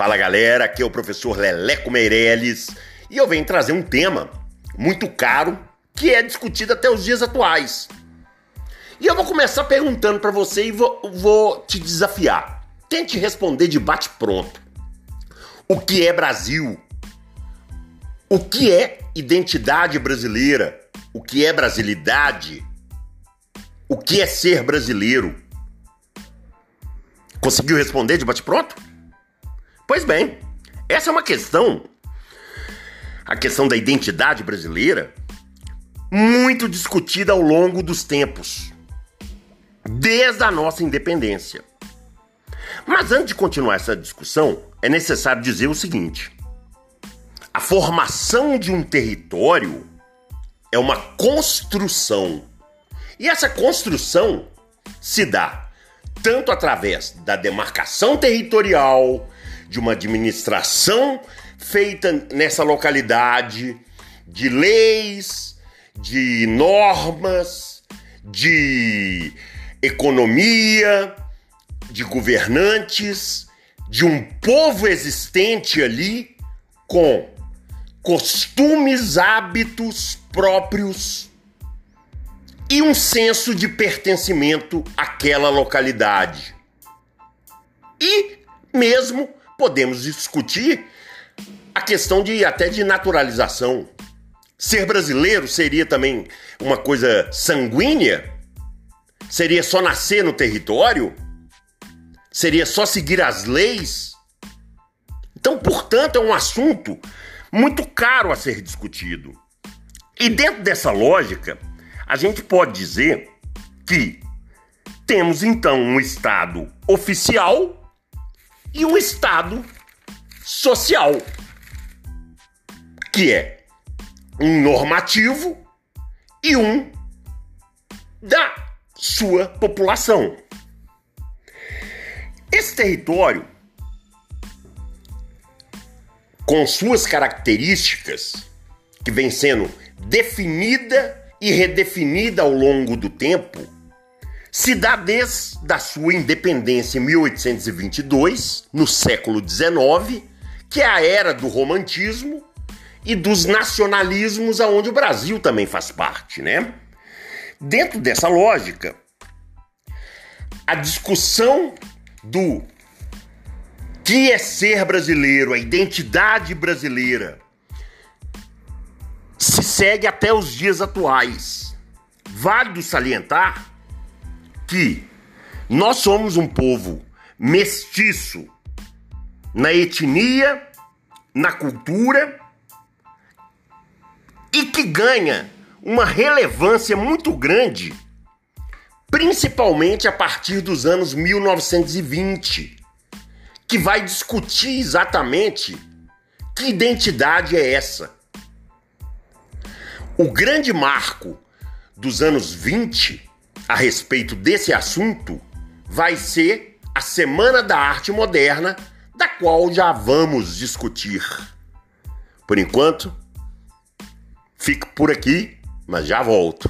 Fala galera, aqui é o professor Leleco Meirelles e eu venho trazer um tema muito caro que é discutido até os dias atuais. E eu vou começar perguntando para você e vou, vou te desafiar. Tente responder de bate-pronto. O que é Brasil? O que é identidade brasileira? O que é brasilidade? O que é ser brasileiro? Conseguiu responder de bate-pronto? Pois bem, essa é uma questão, a questão da identidade brasileira, muito discutida ao longo dos tempos, desde a nossa independência. Mas antes de continuar essa discussão, é necessário dizer o seguinte: a formação de um território é uma construção. E essa construção se dá tanto através da demarcação territorial, de uma administração feita nessa localidade, de leis, de normas, de economia, de governantes, de um povo existente ali com costumes, hábitos próprios e um senso de pertencimento àquela localidade. E mesmo podemos discutir a questão de até de naturalização. Ser brasileiro seria também uma coisa sanguínea? Seria só nascer no território? Seria só seguir as leis? Então, portanto, é um assunto muito caro a ser discutido. E dentro dessa lógica, a gente pode dizer que temos então um Estado oficial e um Estado social, que é um normativo e um da sua população. Esse território, com suas características, que vem sendo definida e redefinida ao longo do tempo, se dá desde a sua independência em 1822, no século XIX, que é a era do romantismo e dos nacionalismos, aonde o Brasil também faz parte, né? Dentro dessa lógica, a discussão do que é ser brasileiro, a identidade brasileira, se segue até os dias atuais. Válido salientar que nós somos um povo mestiço na etnia, na cultura e que ganha uma relevância muito grande, principalmente a partir dos anos 1920, que vai discutir exatamente que identidade é essa. O grande marco dos anos 20 a respeito desse assunto vai ser a Semana da Arte Moderna, da qual já vamos discutir. Por enquanto, fico por aqui, mas já volto.